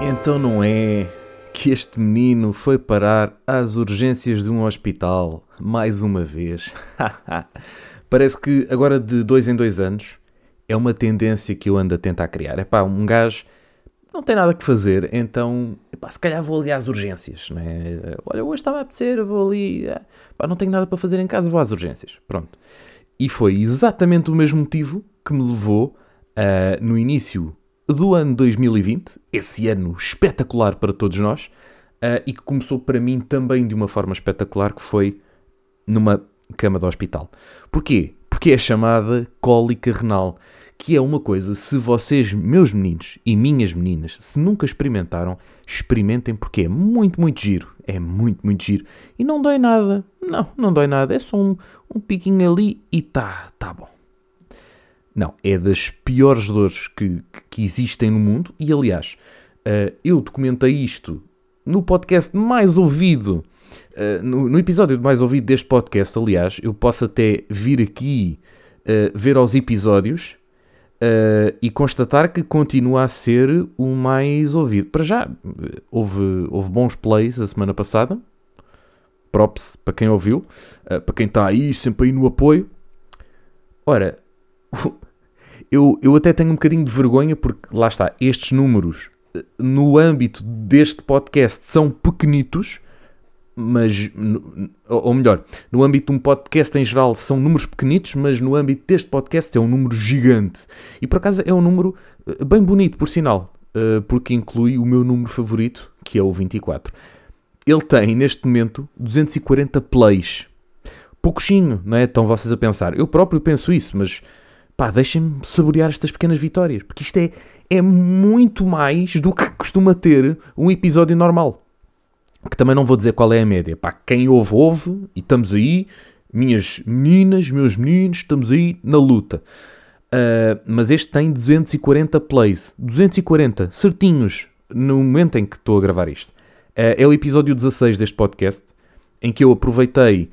Então não é que este menino foi parar às urgências de um hospital mais uma vez. Parece que agora de dois em dois anos é uma tendência que eu ando a tentar criar. É pá, um gajo não tem nada que fazer, então epá, se calhar vou ali às urgências. Né? Olha, hoje está-me a apetecer, vou ali. Epá, não tenho nada para fazer em casa, vou às urgências. Pronto. E foi exatamente o mesmo motivo que me levou uh, no início do ano 2020, esse ano espetacular para todos nós, uh, e que começou para mim também de uma forma espetacular, que foi numa cama de hospital. Porquê? Porque é chamada cólica renal, que é uma coisa, se vocês, meus meninos e minhas meninas, se nunca experimentaram, experimentem porque é muito, muito giro. É muito, muito giro. E não dói nada. Não, não dói nada. É só um, um piquinho ali e tá, tá bom. Não, é das piores dores que, que existem no mundo. E aliás, uh, eu documentei isto no podcast mais ouvido, uh, no, no, episódio mais ouvido deste podcast. Aliás, eu posso até vir aqui uh, ver aos episódios e constatar que continua a ser o mais ouvido. Para já, houve, houve bons plays a semana passada. Props para quem ouviu, para quem está aí, sempre aí no apoio. Ora, eu, eu até tenho um bocadinho de vergonha porque, lá está, estes números eh, no âmbito deste podcast são pequenitos, mas, ou melhor, no âmbito de um podcast em geral são números pequenitos, mas no âmbito deste podcast é um número gigante. E por acaso é um número eh, bem bonito, por sinal, eh, porque inclui o meu número favorito, que é o 24. Ele tem, neste momento, 240 plays. Pouquinho, não é? Estão vocês a pensar. Eu próprio penso isso, mas pá, deixem-me saborear estas pequenas vitórias, porque isto é, é muito mais do que costuma ter um episódio normal. Que também não vou dizer qual é a média. Pá, quem ouve, ouve, e estamos aí, minhas meninas, meus meninos, estamos aí na luta. Uh, mas este tem 240 plays. 240 certinhos no momento em que estou a gravar isto. Uh, é o episódio 16 deste podcast, em que eu aproveitei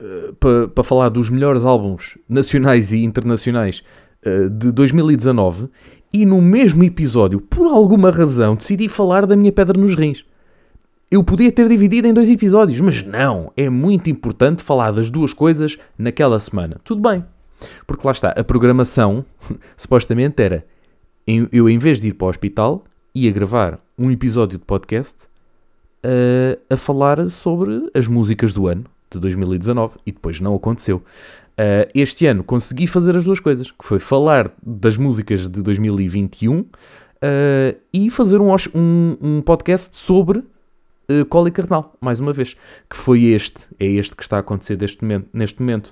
uh, para pa falar dos melhores álbuns nacionais e internacionais uh, de 2019 e no mesmo episódio, por alguma razão, decidi falar da minha pedra nos rins. Eu podia ter dividido em dois episódios, mas não, é muito importante falar das duas coisas naquela semana. Tudo bem, porque lá está, a programação supostamente era eu, em vez de ir para o hospital, ia gravar um episódio de podcast uh, a falar sobre as músicas do ano de 2019 e depois não aconteceu. Uh, este ano consegui fazer as duas coisas, que foi falar das músicas de 2021 uh, eh, e fazer um, um, um podcast sobre uh, cólica renal, mais uma vez, que foi este, é este que está a acontecer deste momento, neste momento.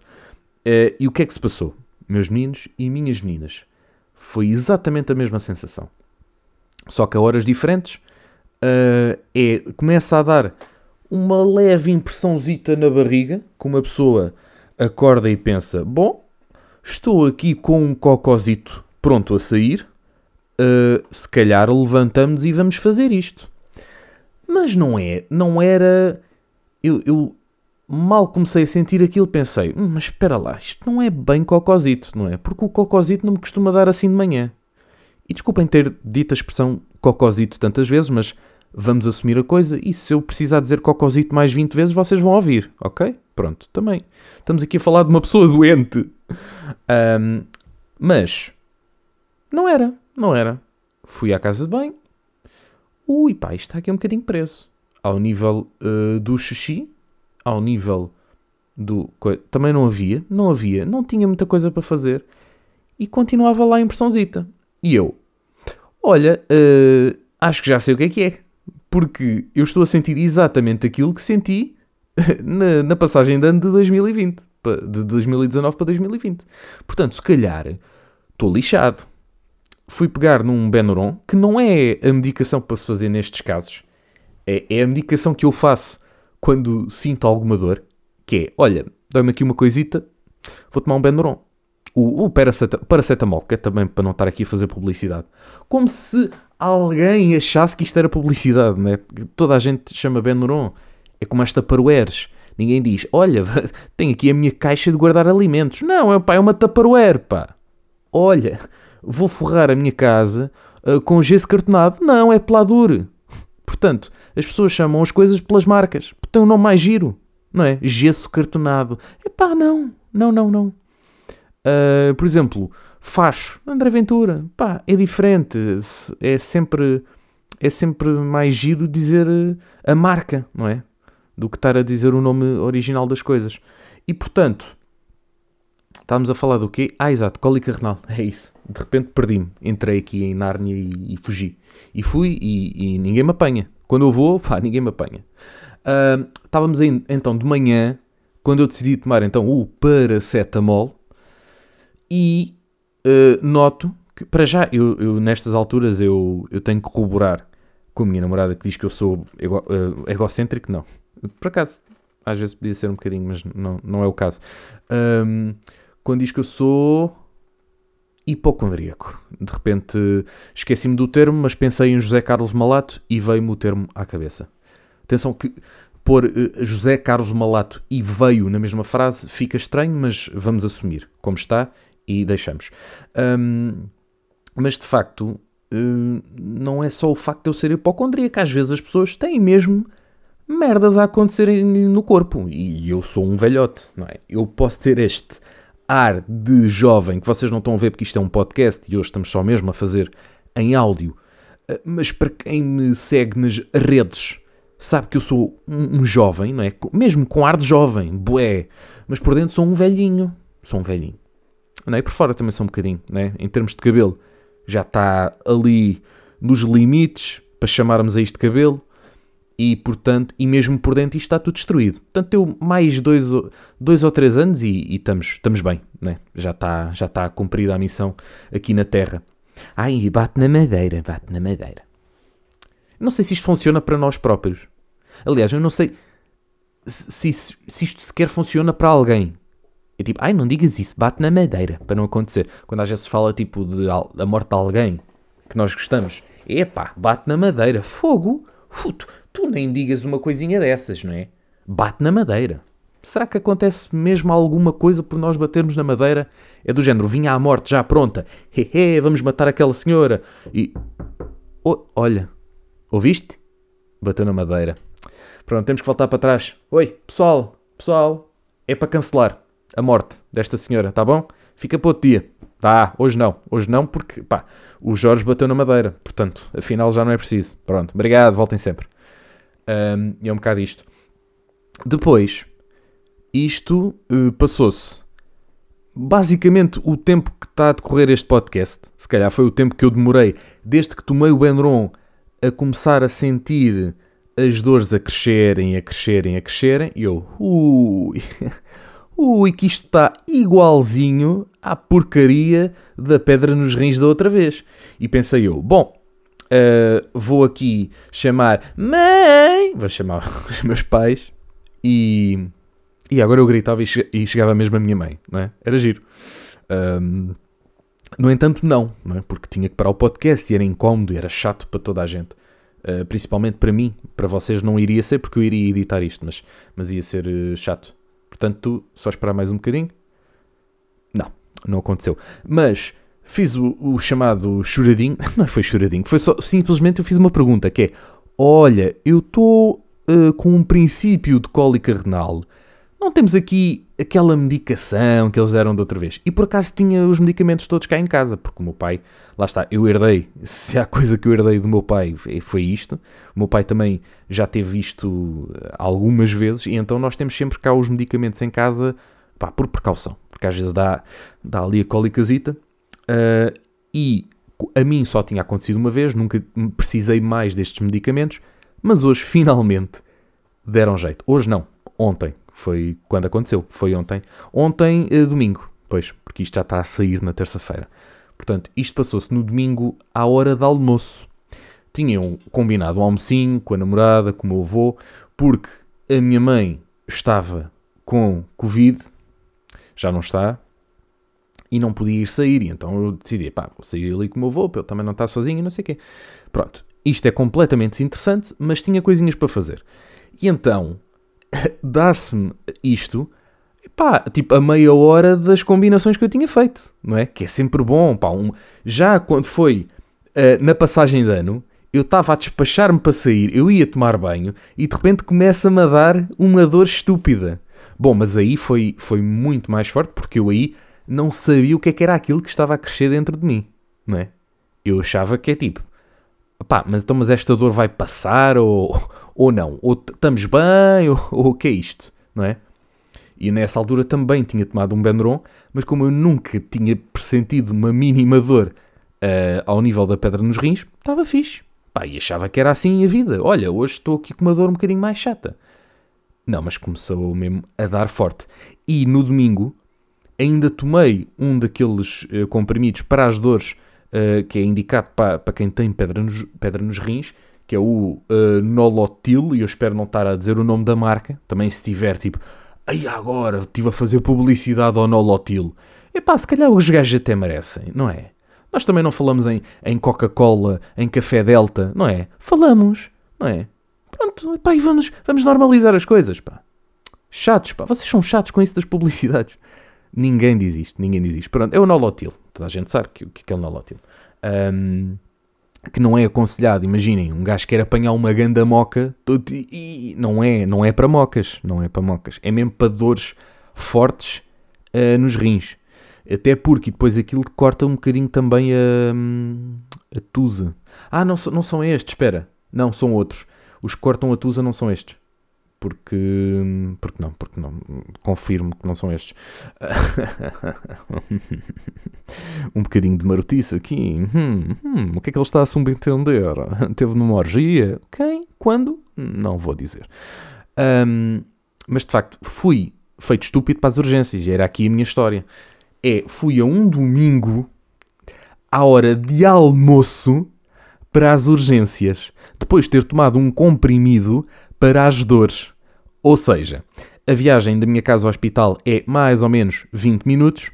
Uh, e o que é que se passou? Meus meninos e minhas meninas. Foi exatamente a mesma sensação. Só que a horas diferentes, é, começa a dar uma leve impressãozita na barriga, que uma pessoa acorda e pensa: Bom, estou aqui com um cocosito pronto a sair, uh, se calhar levantamos e vamos fazer isto. Mas não é, não era. Eu, eu mal comecei a sentir aquilo, pensei: hum, Mas espera lá, isto não é bem cocosito, não é? Porque o cocosito não me costuma dar assim de manhã. E desculpem ter dito a expressão cocosito tantas vezes, mas vamos assumir a coisa e se eu precisar dizer cocosito mais 20 vezes, vocês vão ouvir, ok? Pronto, também. Estamos aqui a falar de uma pessoa doente. Um, mas, não era, não era. Fui à casa de banho. Ui, pá, isto está aqui um bocadinho preso. Ao nível uh, do xixi, ao nível do... Também não havia, não havia, não tinha muita coisa para fazer. E continuava lá a impressãozita. E eu, olha, uh, acho que já sei o que é que é porque eu estou a sentir exatamente aquilo que senti na, na passagem de ano de 2020, de 2019 para 2020. Portanto, se calhar estou lixado. Fui pegar num Benuron, que não é a medicação para se fazer nestes casos. É, é a medicação que eu faço quando sinto alguma dor, que é, olha, dá-me aqui uma coisita, vou tomar um Benuron. O, o paracetamol, que é também para não estar aqui a fazer publicidade. Como se alguém achasse que isto era publicidade, né? Toda a gente chama Benuron. É como esta Tupperwares. Ninguém diz, olha, tenho aqui a minha caixa de guardar alimentos. Não, é, pá, é uma Tupperware, pá. Olha, vou forrar a minha casa uh, com gesso cartonado. Não, é peladure. Portanto, as pessoas chamam as coisas pelas marcas. Tem um nome mais giro. Não é? Gesso cartonado. Epá, não. Não, não, não. Uh, por exemplo, Facho, André Ventura. Pá, é diferente. É sempre, é sempre mais giro dizer a marca, não é? Do que estar a dizer o nome original das coisas. E portanto, estávamos a falar do quê? Ah, exato, cólica renal. É isso. De repente perdi-me. Entrei aqui em Nárnia e, e fugi. E fui e, e, ninguém me apanha. Quando eu vou, pá, ninguém me apanha. Uh, estávamos aí, então de manhã, quando eu decidi tomar então o paracetamol e uh, noto que, para já, eu, eu, nestas alturas eu, eu tenho que corroborar com a minha namorada que diz que eu sou ego, uh, egocêntrico. Não. Por acaso, às vezes podia ser um bocadinho, mas não, não é o caso. Um, quando diz que eu sou hipocondríaco. De repente esqueci-me do termo, mas pensei em José Carlos Malato e veio-me o termo à cabeça. Atenção que pôr uh, José Carlos Malato e veio na mesma frase fica estranho, mas vamos assumir como está e deixamos. Um, mas de facto, uh, não é só o facto de eu ser hipocondríaco, às vezes as pessoas têm mesmo merdas a acontecerem no corpo. E eu sou um velhote, não é? Eu posso ter este ar de jovem que vocês não estão a ver porque isto é um podcast e hoje estamos só mesmo a fazer em áudio. Ah, mas para quem me segue nas redes, sabe que eu sou um, jovem, não é? Mesmo com ar de jovem, bué. Mas por dentro sou um velhinho. Sou um velhinho. Não é? E por fora também sou um bocadinho, não é? Em termos de cabelo, já está ali nos limites para chamarmos a isto cabelo e portanto, e mesmo por dentro isto está tudo destruído. Portanto, eu mais dois, dois ou três anos e, e estamos, estamos bem, né? já está já está cumprida a missão aqui na Terra. Ai, bate na madeira, bate na madeira. Não sei se isto funciona para nós próprios. Aliás, eu não sei se, se, se isto sequer funciona para alguém. É tipo, ai, não digas isso, bate na madeira, para não acontecer. Quando às vezes se fala tipo de da morte de alguém que nós gostamos, epá, bate na madeira, fogo, Futo, tu nem digas uma coisinha dessas, não é? Bate na madeira. Será que acontece mesmo alguma coisa por nós batermos na madeira? É do género, vinha à morte já pronta. Hehe, vamos matar aquela senhora. E. Oh, olha, ouviste? Bateu na madeira. Pronto, temos que voltar para trás. Oi, pessoal, pessoal, é para cancelar a morte desta senhora, tá bom? Fica para outro dia. Tá, hoje não. Hoje não porque, pá, o Jorge bateu na madeira. Portanto, afinal já não é preciso. Pronto, obrigado, voltem sempre. Um, é um bocado isto. Depois, isto uh, passou-se. Basicamente, o tempo que está a decorrer este podcast, se calhar foi o tempo que eu demorei desde que tomei o Benron a começar a sentir as dores a crescerem, a crescerem, a crescerem, e eu, ui, ui, que isto está igualzinho à porcaria da pedra nos rins da outra vez. E pensei eu, bom, Uh, vou aqui chamar mãe, vou chamar os meus pais e, e agora eu gritava e, chegava mesmo a minha mãe, não é? Era giro. Um, no entanto, não, não é? porque tinha que parar o podcast e era incómodo, era chato para toda a gente. Uh, principalmente para mim, para vocês não iria ser porque eu iria editar isto, mas, mas ia ser uh, chato. Portanto, só esperar mais um bocadinho. Não, não aconteceu. Mas fiz o, o, chamado choradinho. Não foi choradinho, foi só simplesmente eu fiz uma pergunta que é: Olha, eu estou uh, com um princípio de cólica renal. Não temos aqui aquela medicação que eles deram da outra vez. E por acaso tinha os medicamentos todos cá em casa, porque o meu pai, lá está, eu herdei. Se há coisa que eu herdei do meu pai foi isto. O meu pai também já teve isto eh, algumas vezes, e então nós temos sempre cá os medicamentos em casa, pá, por precaução, porque às vezes dá, dá ali a cólicazita. Uh, e a mim só tinha acontecido uma vez, nunca precisei mais destes medicamentos, mas hoje finalmente deram jeito. Hoje não, ontem foi quando aconteceu, foi ontem. Ontem, uh, domingo, pois, porque isto já está a sair na terça-feira. Portanto, isto passou-se no domingo à hora de almoço. Tinham combinado um almocinho com a namorada, com o meu avô, porque a minha mãe estava com Covid, já não está, e não podia ir sair. E então eu decidi, pá, vou sair ali com o meu avô, ele também não estar sozinho e não sei o quê. Pronto, isto é completamente desinteressante, mas tinha coisinhas para fazer. E então, dá-se-me isto, pá, tipo a meia hora das combinações que eu tinha feito, não é? Que é sempre bom, pá. Um... Já quando foi uh, na passagem de ano, eu estava a despachar-me para sair, eu ia tomar banho e de repente começa-me a dar uma dor estúpida. Bom, mas aí foi, foi muito mais forte porque eu aí não sabia o que, é que era aquilo que estava a crescer dentro de mim, não é? Eu achava que é tipo, pá, mas então mas esta dor vai passar ou, ou não? Ou estamos bem ou, o que é isto, não é? E nessa altura também tinha tomado um Benderon, mas como eu nunca tinha pressentido uma mínima dor uh, ao nível da pedra nos rins, estava fixe. Pá, e achava que era assim a vida. Olha, hoje estou aqui com uma dor um bocadinho mais chata. Não, mas começou mesmo a dar forte. E no domingo ainda tomei um daqueles uh, comprimidos para as dores uh, que é indicado para, para quem tem pedra nos, pedra nos rins, que é o uh, Nolotil, e eu espero não estar a dizer o nome da marca. Também se tiver tipo, aí agora estive a fazer publicidade ao Nolotil. Epá, se calhar os gajos até merecem, não é? Nós também não falamos em, em Coca-Cola, em Café Delta, não é? Falamos, não é? Pronto, pá, e vamos, vamos normalizar as coisas, pá. Chatos, pá. Vocês são chatos com isso das publicidades. Ninguém diz isto, ninguém diz isto. Pronto, é o nolotil. Toda a gente sabe que, que é o nolotil. Um, que não é aconselhado, imaginem, um gajo quer apanhar uma ganda moca e não é, não é para mocas, não é para mocas, é mesmo para dores fortes uh, nos rins. Até porque depois aquilo corta um bocadinho também a, a tusa. Ah, não, não são estes, espera. Não, são outros. Os que cortam a tusa não são estes. Porque. Porque não, porque não. Confirmo que não são estes. um bocadinho de marotice aqui. Hum, hum, o que é que ele está a subentender? Teve numa orgia? Quem? Quando? Não vou dizer. Um, mas de facto, fui feito estúpido para as urgências. Era aqui a minha história é fui a um domingo à hora de almoço para as urgências, depois de ter tomado um comprimido para as dores. Ou seja, a viagem da minha casa ao hospital é mais ou menos 20 minutos.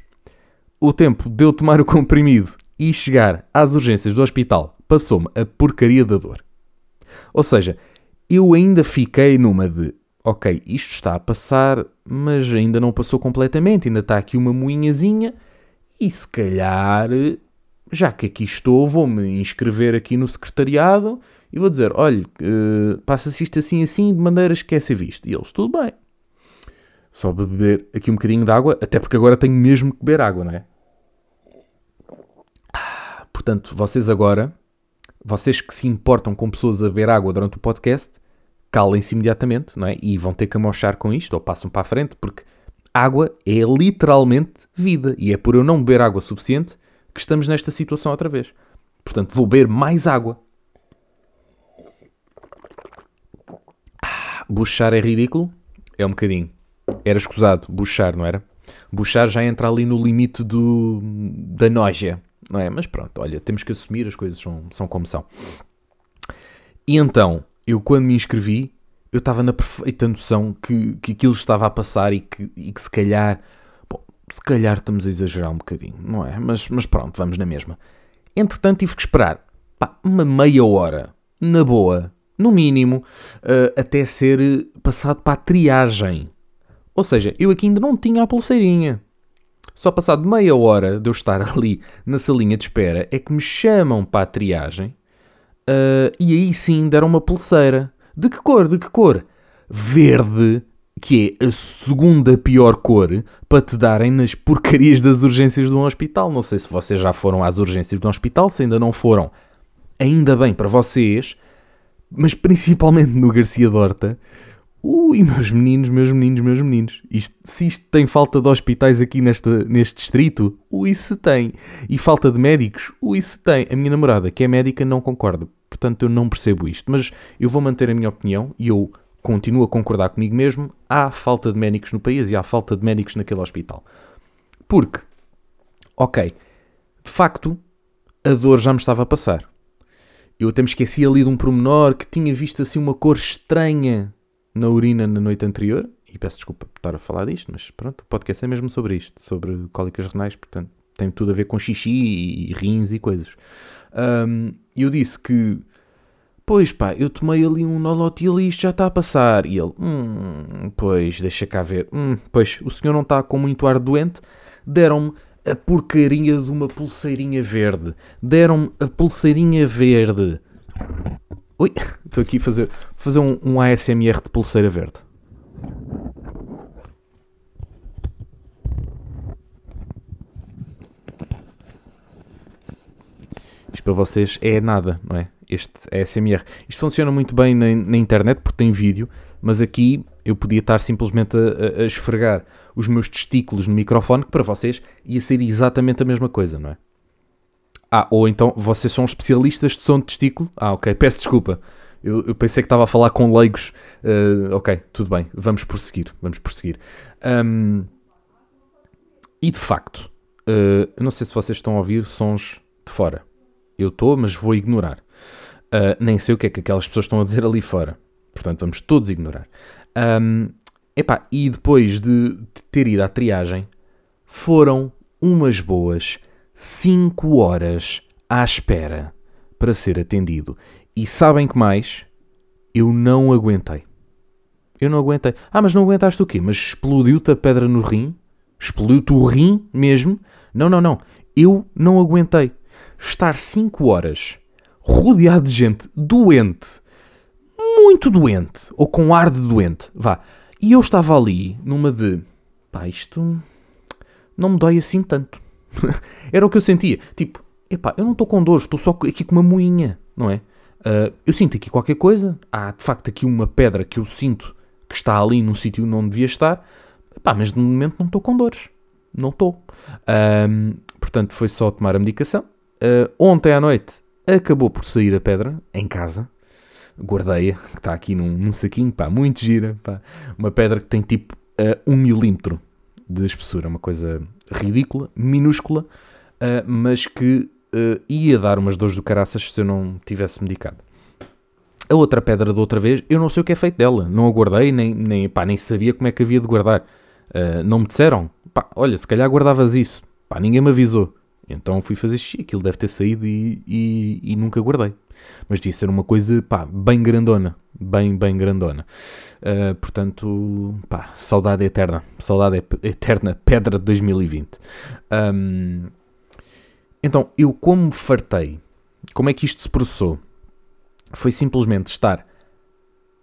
O tempo de eu tomar o comprimido e chegar às urgências do hospital passou-me a porcaria da dor. Ou seja, eu ainda fiquei numa de ok, isto está a passar, mas ainda não passou completamente, ainda está aqui uma moinhazinha, e se calhar, já que aqui estou, vou-me inscrever aqui no secretariado e vou dizer, olha, uh, passa-se isto assim assim, de maneira a esquecer visto. E eles, tudo bem. Só beber aqui um bocadinho de água, até porque agora tenho mesmo que beber água, não é? Portanto, vocês agora, vocês que se importam com pessoas a beber água durante o podcast, calem-se imediatamente, não é? E vão ter que amochar com isto, ou passam para a frente, porque água é literalmente vida. E é por eu não beber água suficiente que estamos nesta situação outra vez. Portanto, vou beber mais água. Buchar é ridículo? É um bocadinho. Era escusado, buchar, não era? Buchar já entra ali no limite do, da noja, não é? Mas pronto, olha, temos que assumir, as coisas são, são como são. E então, eu quando me inscrevi, eu estava na perfeita noção que, que aquilo estava a passar e que, e que se calhar, bom, se calhar estamos a exagerar um bocadinho, não é? Mas, mas pronto, vamos na mesma. Entretanto, tive que esperar pá, uma meia hora, na boa, no mínimo, uh, até ser passado para a triagem. Ou seja, eu aqui ainda não tinha a pulseirinha. Só passado meia hora de eu estar ali na salinha de espera é que me chamam para a triagem Uh, e aí sim deram uma pulseira. De que cor? De que cor? Verde, que é a segunda pior cor para te darem nas porcarias das urgências de um hospital. Não sei se vocês já foram às urgências de um hospital, se ainda não foram. Ainda bem para vocês, mas principalmente no Garcia Dorta, Ui, meus meninos, meus meninos, meus meninos. Isto, se isto tem falta de hospitais aqui neste, neste distrito, ui, se tem. E falta de médicos, ui, se tem. A minha namorada, que é médica, não concorda. Portanto, eu não percebo isto. Mas eu vou manter a minha opinião e eu continuo a concordar comigo mesmo. Há falta de médicos no país e há falta de médicos naquele hospital. Porque, ok, de facto, a dor já me estava a passar. Eu até me esqueci ali de um promenor que tinha visto assim uma cor estranha na urina na noite anterior, e peço desculpa por estar a falar disto, mas pronto, o podcast é mesmo sobre isto, sobre cólicas renais, portanto tem tudo a ver com xixi e, rins e coisas. Um, eu disse que, pois pá, eu tomei ali um nolotil e isto já está a passar. E ele, hum, pois, deixa cá ver. Hum, pois, o senhor não está com muito ar doente. Deram-me a porcaria de uma pulseirinha verde. Deram-me a pulseirinha verde. Ui, estou aqui a fazer, fazer um, um ASMR de pulseira verde. Isto para vocês é nada, não é? Este ASMR. Isto funciona muito bem na, na internet porque tem vídeo, mas aqui eu podia estar simplesmente a, a, esfregar os meus testículos no microfone, que para vocês ia ser exatamente a mesma coisa, não é? Ah, ou então vocês são especialistas de som de testículo? Ah, ok, peço desculpa. Eu, eu pensei que estava a falar com leigos. Uh, ok, tudo bem, vamos prosseguir. Vamos prosseguir. Um, e de facto, uh, não sei se vocês estão a ouvir sons de fora. Eu estou, mas vou ignorar. Uh, nem sei o que é que aquelas pessoas estão a dizer ali fora. Portanto, vamos todos ignorar. Um, epá, e depois de, ter ido à triagem, foram umas boas 5 horas à espera para ser atendido. E sabem que mais? Eu não aguentei. Eu não aguentei. Ah, mas não aguentaste o quê? Mas explodiu-te a pedra no rim? Explodiu-te o rim mesmo? Não, não, não. Eu não aguentei. Estar 5 horas rodeado de gente doente muito doente, ou com ar de doente, vá. E eu estava ali numa de, pá, isto não me dói assim tanto. Era o que eu sentia. Tipo, epá, eu não estou com dor, estou só aqui com uma moinha, não é? Uh, eu sinto aqui qualquer coisa, há de facto aqui uma pedra que eu sinto que está ali num sítio onde não devia estar, epá, mas de momento não estou com dores. Não estou. Uh, portanto, foi só tomar a medicação. Uh, ontem à noite acabou por sair a pedra em casa guardeia, que está aqui num, num, saquinho, pá, muito gira, pá. Uma pedra que tem tipo uh, um milímetro de espessura, uma coisa ridícula, minúscula, uh, mas que uh, ia dar umas dores do caraças se eu não tivesse medicado. A outra pedra da outra vez, eu não sei o que é feito dela, não a guardei, nem, nem, pá, nem sabia como é que havia de guardar. Não me disseram, pá, olha, se calhar guardavas isso, pá, ninguém me avisou. Então fui fazer xixi, aquilo deve ter saído e, e, e nunca guardei. Mas devia ser uma coisa, pá, bem grandona. Bem, bem grandona. Uh, portanto, pá, saudade eterna. Saudade eterna, pedra de 2020. Um, então, eu como me fartei, como é que isto se processou? Foi simplesmente estar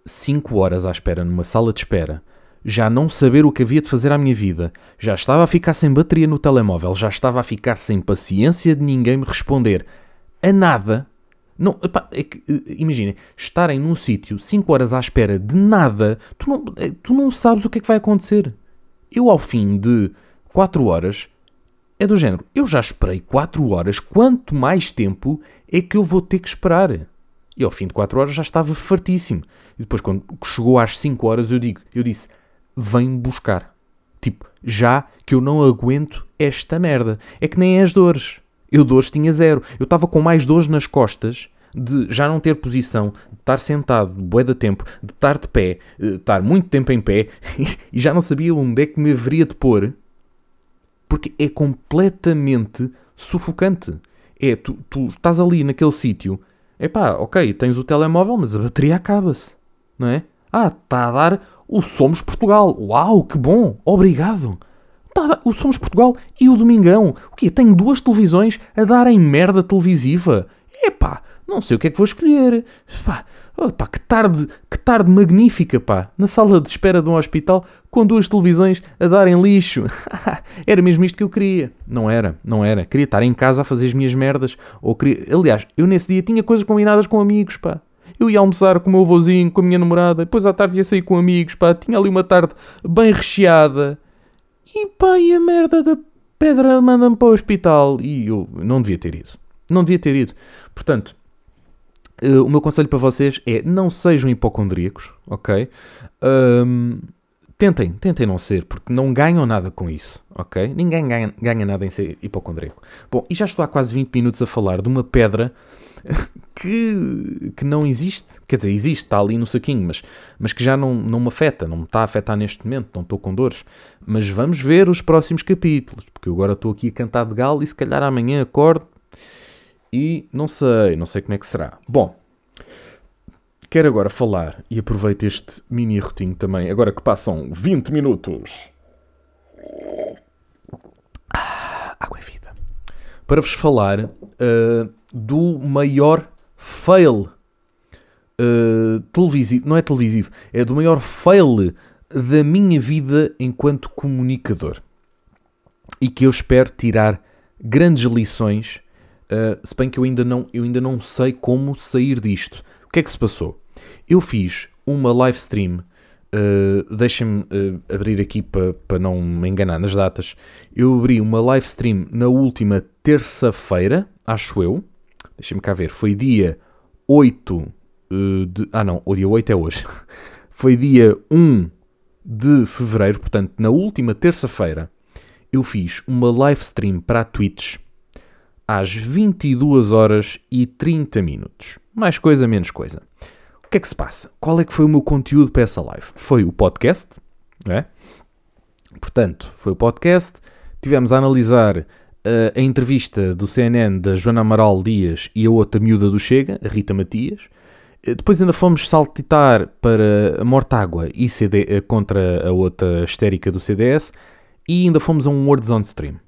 5 horas à espera numa sala de espera já não saber o que havia de fazer à minha vida, já estava a ficar sem bateria no telemóvel, já estava a ficar sem paciência de ninguém me responder a nada. Não, epá, é que, eh, imaginem, estarem num sítio 5 horas à espera de nada, tu não, eh, tu não sabes o que é que vai acontecer. Eu, ao fim de 4 horas, é do género, eu já esperei 4 horas, quanto mais tempo é que eu vou ter que esperar? E ao fim de 4 horas já estava fartíssimo. E depois, quando chegou às 5 horas, eu digo, eu disse, vem buscar. Tipo, já que eu não aguento esta merda. É que nem as dores. Eu dores tinha zero. Eu estava com mais dores nas costas de já não ter posição, de estar sentado, bué de tempo, de estar de pé, de eh, estar muito tempo em pé e já não sabia onde é que me haveria de pôr porque é completamente sufocante. É, tu, tu estás ali naquele sítio, é pá, ok, tens o telemóvel, mas a bateria acaba-se, não é? Ah, está a dar o Somos Portugal. Uau, que bom, obrigado. Tá, o Somos Portugal e o Domingão. O quê? Tenho duas televisões a darem merda televisiva. Epá, não sei o que é que vou escolher. Pá, pá, que tarde, que tarde magnífica, pá. Na sala de espera de um hospital com duas televisões a darem lixo. era mesmo isto que eu queria. Não era, não era. Queria estar em casa a fazer as minhas merdas. Ou queria... Aliás, eu nesse dia tinha coisas combinadas com amigos, pá. Eu ia almoçar com o meu avôzinho, com a minha namorada, depois à tarde ia sair com amigos, pá, tinha ali uma tarde bem recheada. E pá, e a merda da pedra manda-me para o hospital. E eu não devia ter ido. Não devia ter ido. Portanto, uh, o meu conselho para vocês é não sejam hipocondríacos, ok? Um, tentem, tentem não ser, porque não ganham nada com isso, ok? Ninguém ganha, ganha nada em ser hipocondríaco. Bom, e já estou há quase 20 minutos a falar de uma pedra que, que não existe. Quer dizer, existe, está ali no saquinho, mas, mas que já não, não me afeta, não me está a afetar neste momento, não estou com dores. Mas vamos ver os próximos capítulos, porque eu agora estou aqui a cantar de galo e se calhar amanhã acordo e não sei, não sei como é que será. Bom, quero agora falar e aproveito este mini rotinho também, agora que passam 20 minutos. Ah, água é para vos falar uh, do maior fail uh, televisivo, não é televisivo, é do maior fail da minha vida enquanto comunicador e que eu espero tirar grandes lições, uh, se bem que eu ainda, não, eu ainda não sei como sair disto. O que é que se passou? Eu fiz uma live stream, uh, deixem-me uh, abrir aqui para pa não me enganar nas datas. Eu abri uma live stream na última terça-feira, acho eu. Deixem-me cá ver, foi dia 8 uh, de. Ah, não, o dia 8 é hoje. foi dia 1 de fevereiro, portanto, na última terça-feira, eu fiz uma live stream para a Twitch às 22 horas e 30 minutos. Mais coisa, menos coisa. Que é que se passa? Qual é que foi o meu conteúdo para essa live? Foi o podcast, não é? Portanto, foi o podcast. Tivemos a analisar uh, a entrevista do CNN da Joana Amaral Dias e a outra miúda do Chega, a Rita Matias. Eh, depois ainda fomos saltitar para a Mortágua e CD, eh, contra a outra histérica do CDS e ainda fomos a um Words on Stream.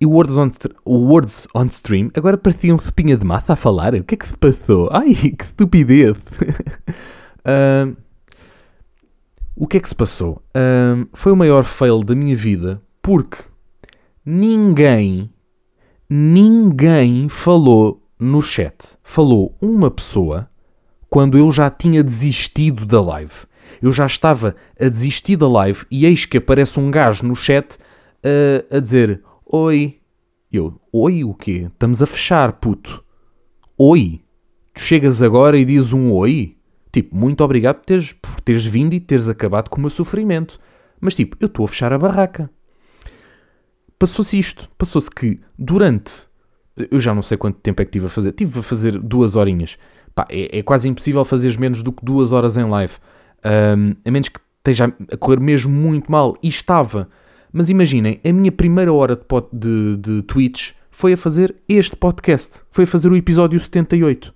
E Words on, Words on Stream agora parecia um cepinha de massa a falar. O que é que se passou? Ai, que estupidez! uh, o que é que se passou? Uh, foi o maior fail da minha vida porque ninguém, ninguém falou no chat. Falou uma pessoa quando eu já tinha desistido da live. Eu já estava a desistir da live e eis que aparece um gajo no chat uh, a dizer Oi. Eu, oi o quê? Estamos a fechar, puto. Oi. Tu chegas agora e dizes um oi? Tipo, muito obrigado por teres, por teres vindo e teres acabado com o meu sofrimento. Mas tipo, eu estou a fechar a barraca. Passou-se isto. Passou-se que durante eu já não sei quanto tempo é que estive a fazer. Estive a fazer duas horinhas. Pá, é, é, quase impossível fazeres menos do que duas horas em live. Um, a menos que esteja a correr mesmo muito mal. E estava. Mas imaginem, a minha primeira hora de, pod, de, de Twitch foi a fazer este podcast. Foi a fazer o episódio 78.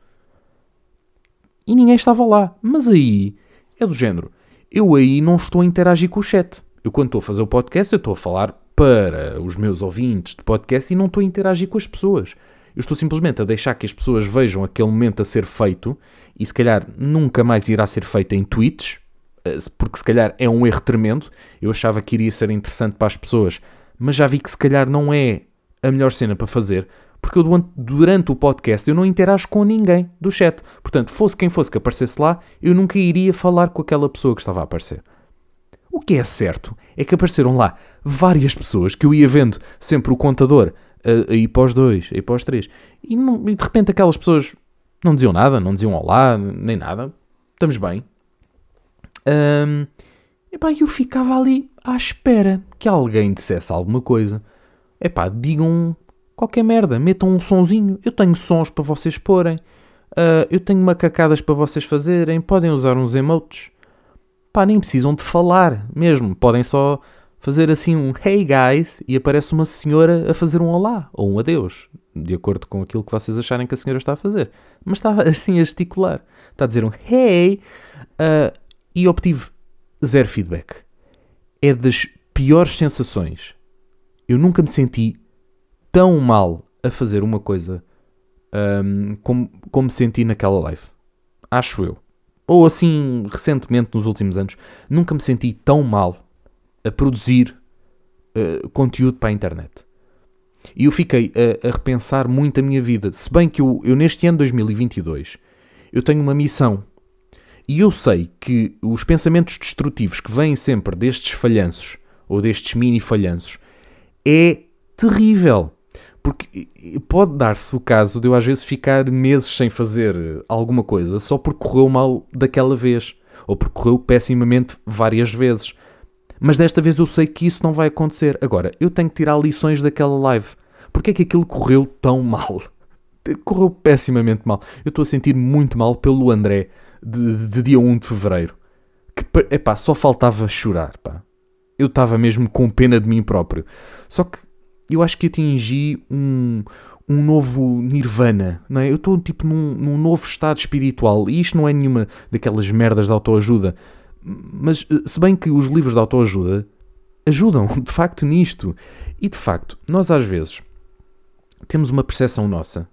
E ninguém estava lá. Mas aí é do género. Eu aí não estou a interagir com o chat. Eu quando estou a fazer o podcast, eu estou a falar para os meus ouvintes de podcast e não estou a interagir com as pessoas. Eu estou simplesmente a deixar que as pessoas vejam aquele momento a ser feito e se calhar nunca mais irá ser feito em tweets, porque se calhar é um erro tremendo. Eu achava que iria ser interessante para as pessoas, mas já vi que se calhar não é a melhor cena para fazer, porque eu durante o podcast eu não interajo com ninguém do chat. Portanto, fosse quem fosse que aparecesse lá, eu nunca iria falar com aquela pessoa que estava a aparecer. O que é certo é que apareceram lá várias pessoas que eu ia vendo sempre o contador a, a ir para os dois, a ir para os três. E, não, e de repente aquelas pessoas não diziam nada, não diziam olá, nem nada. Estamos bem. Um, epá, eu ficava ali à espera que alguém dissesse alguma coisa. Epá, digam qualquer merda, metam um sonzinho. Eu tenho sons para vocês porem. Uh, eu tenho macacadas para vocês fazerem. Podem usar uns emotes pá, nem precisam de falar mesmo. Podem só fazer assim um hey guys e aparece uma senhora a fazer um olá ou um adeus, de acordo com aquilo que vocês acharem que a senhora está a fazer. Mas está assim a gesticular. Está a dizer um hey uh, e obtive zero feedback. É das piores sensações. Eu nunca me senti tão mal a fazer uma coisa um, como, como senti naquela live. Acho eu ou assim recentemente nos últimos anos, nunca me senti tão mal a produzir uh, conteúdo para a internet. E eu fiquei a, a, repensar muito a minha vida. Se bem que eu, eu neste ano 2022 eu tenho uma missão. E eu sei que os pensamentos destrutivos que vêm sempre destes falhanços ou destes mini falhanços é terrível. Porque pode dar-se o caso de eu às vezes ficar meses sem fazer alguma coisa só porque correu mal daquela vez. Ou porque correu pessimamente várias vezes. Mas desta vez eu sei que isso não vai acontecer. Agora, eu tenho que tirar lições daquela live. Porque é que aquilo correu tão mal? Correu pessimamente mal. Eu estou a sentir muito mal pelo André de, de, dia 1 de fevereiro. Que, epá, só faltava chorar, pá. Eu estava mesmo com pena de mim próprio. Só que eu acho que atingi um, um novo nirvana, não é? Eu estou tipo num, num, novo estado espiritual e isto não é nenhuma daquelas merdas de autoajuda. Mas se bem que os livros de autoajuda ajudam de facto nisto. E de facto, nós às vezes temos uma percepção nossa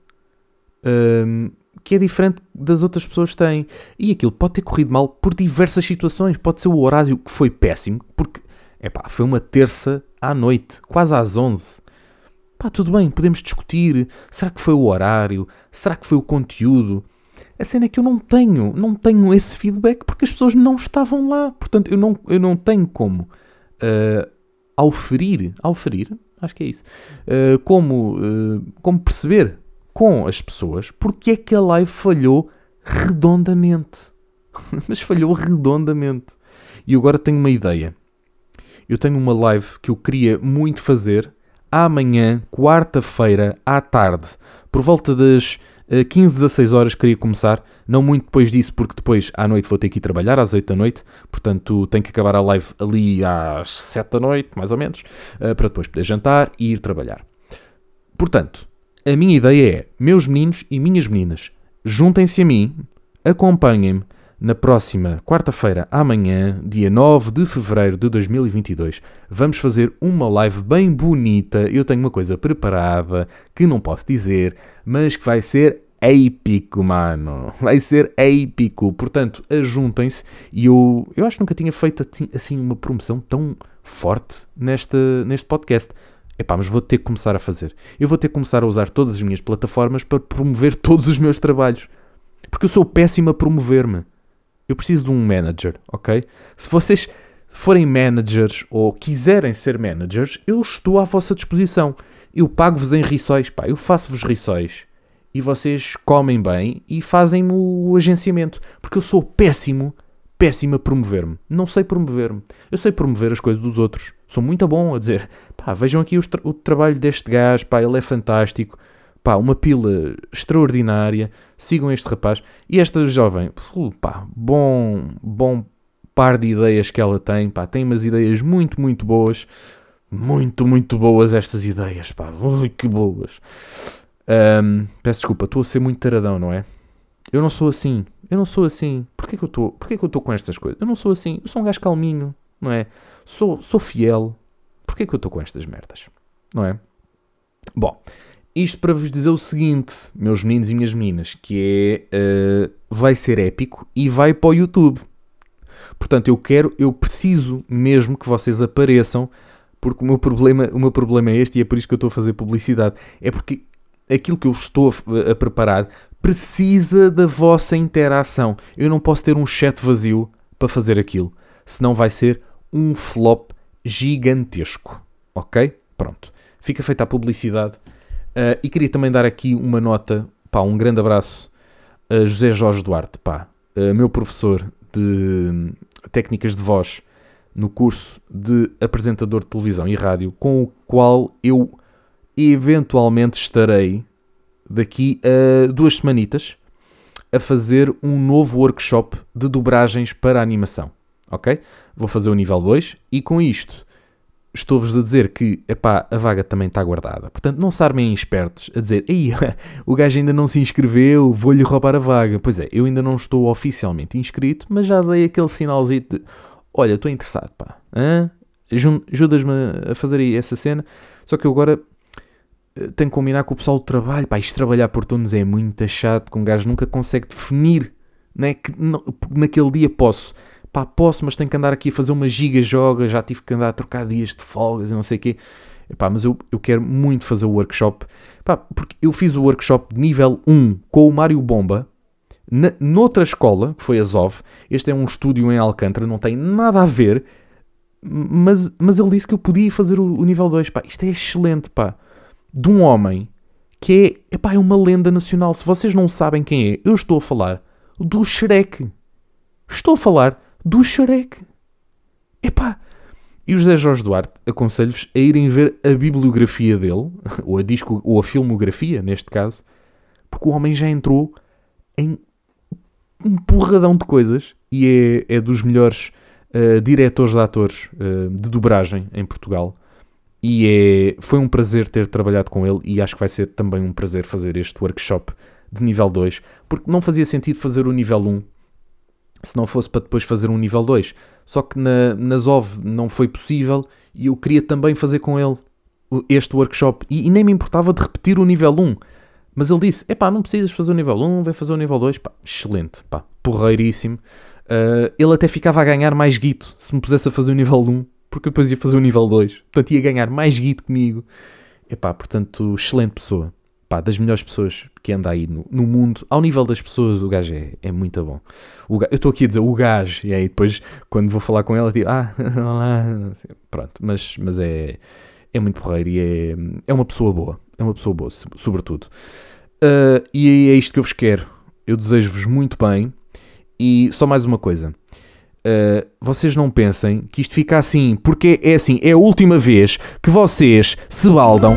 hum, que é diferente das outras pessoas têm. E aquilo pode ter corrido mal por diversas situações. Pode ser o horário que foi péssimo, porque epá, foi uma terça à noite, quase às 11. Pá, tudo bem, podemos discutir. Será que foi o horário? Será que foi o conteúdo? A cena é que eu não tenho, não tenho esse feedback porque as pessoas não estavam lá. Portanto, eu não, eu não tenho como uh, auferir, auferir, acho que é isso, uh, como, uh, como perceber com as pessoas porque é que a live falhou redondamente. Mas falhou redondamente. E agora tenho uma ideia. Eu tenho uma live que eu queria muito fazer amanhã, quarta-feira, à tarde, por volta das 15, 16 horas queria começar, não muito depois disso, porque depois à noite vou ter que ir trabalhar, às 8 da noite, portanto tenho que acabar a live ali às 7 da noite, mais ou menos, eh, para depois poder jantar e ir trabalhar. Portanto, a minha ideia é, meus meninos e minhas meninas, juntem-se a mim, acompanhem-me, na próxima quarta-feira, amanhã, dia 9 de fevereiro de 2022, vamos fazer uma live bem bonita. Eu tenho uma coisa preparada que não posso dizer, mas que vai ser épico, mano. Vai ser épico. Portanto, ajuntem-se. E eu, eu acho que nunca tinha feito assim uma promoção tão forte neste, neste podcast. Epá, mas vou ter que começar a fazer. Eu vou ter que começar a usar todas as minhas plataformas para promover todos os meus trabalhos. Porque eu sou péssimo a promover-me. Eu preciso de um manager, ok? Se vocês forem managers ou quiserem ser managers, eu estou à vossa disposição. Eu pago-vos em rissóis, pá, eu faço-vos rissóis. E vocês comem bem e fazem o agenciamento. Porque eu sou péssimo, péssimo a promover-me. Não sei promover-me. Eu sei promover as coisas dos outros. Sou muito bom a dizer, pá, vejam aqui o, tra o trabalho deste gajo, pá, ele é fantástico pá, uma pila extraordinária, sigam este rapaz. E esta jovem, pá, bom, bom par de ideias que ela tem, pá, tem umas ideias muito, muito boas. Muito, muito boas estas ideias, pá, ui, que boas. Um, peço desculpa, estou a ser muito taradão, não é? Eu não sou assim, eu não sou assim. Porquê que eu estou, porquê que eu estou com estas coisas? Eu não sou assim, eu sou um gajo calminho, não é? Sou, sou fiel. Porquê que eu estou com estas merdas? Não é? Bom, isto para vos dizer o seguinte, meus meninos e minhas meninas, que é uh, vai ser épico e vai para o YouTube. Portanto, eu quero, eu preciso mesmo que vocês apareçam, porque o meu problema, o meu problema é este e é por isso que eu estou a fazer publicidade. É porque aquilo que eu estou a, a preparar precisa da vossa interação. Eu não posso ter um chat vazio para fazer aquilo, senão vai ser um flop gigantesco. Ok? Pronto. Fica feita a publicidade. Uh, e queria também dar aqui uma nota, pá, um grande abraço a José Jorge Duarte, pá, uh, meu professor de técnicas de voz no curso de apresentador de televisão e rádio, com o qual eu eventualmente estarei daqui a duas semanitas a fazer um novo workshop de dobragens para animação, ok? Vou fazer o nível 2 e com isto estou-vos a dizer que epá, a vaga também está guardada. Portanto, não se armem espertos a dizer Ei, o gajo ainda não se inscreveu, vou-lhe roubar a vaga. Pois é, eu ainda não estou oficialmente inscrito, mas já dei aquele sinalzinho de Olha, estou interessado, pá. Ajudas-me a fazer aí essa cena. Só que eu agora eh, tenho que combinar com o pessoal do trabalho. Pá, isto trabalhar por turnos é muito chato, porque um gajo nunca consegue definir né, que naquele dia posso. Pá, posso, mas tenho que andar aqui a fazer uma giga joga, já tive que andar a trocar dias de folgas e não sei o quê. Epá, mas eu, eu quero muito fazer o workshop, Epá, porque eu fiz o workshop de nível 1 com o Mário Bomba, na, noutra escola, que foi a ZOV, este é um estúdio em Alcântara, não tem nada a ver, mas, mas ele disse que eu podia fazer o, o nível 2, pá, isto é excelente, pá, de um homem que é, epá, é uma lenda nacional, se vocês não sabem quem é, eu estou a falar do Shrek, estou a falar do Shrek. Epá! E o José Jorge Duarte aconselho-vos a irem ver a bibliografia dele, ou a disco, ou a filmografia, neste caso, porque o homem já entrou em um porradão de coisas e é, é dos melhores uh, diretores de atores uh, de dobragem em Portugal. E é, foi um prazer ter trabalhado com ele e acho que vai ser também um prazer fazer este workshop de nível 2, porque não fazia sentido fazer o nível 1 se não fosse para depois fazer um nível 2. Só que na, na ZOV não foi possível e eu queria também fazer com ele. este workshop e, e, nem me importava de repetir o nível 1. Mas ele disse: epá, não precisas fazer o nível 1, vai fazer o nível 2. Pá, excelente, pá, porreiríssimo. Uh, ele até ficava a ganhar mais guito se me pusesse a fazer o nível 1, porque depois ia fazer o nível 2. Portanto, ia ganhar mais guito comigo. Epá, portanto, excelente pessoa. Pá, das melhores pessoas que anda aí no, no mundo. Ao nível das pessoas, o gajo é, é muito bom. O eu estou aqui a dizer o gajo, e aí depois, quando vou falar com ela, digo, ah, olá. Pronto, mas, mas é, é muito porreiro e é, é uma pessoa boa. É uma pessoa boa, sobretudo. Uh, e é isto que eu vos quero. Eu desejo-vos muito bem. E só mais uma coisa. Uh, vocês não pensem que isto fica assim, porque é assim, é a última vez que vocês se baldam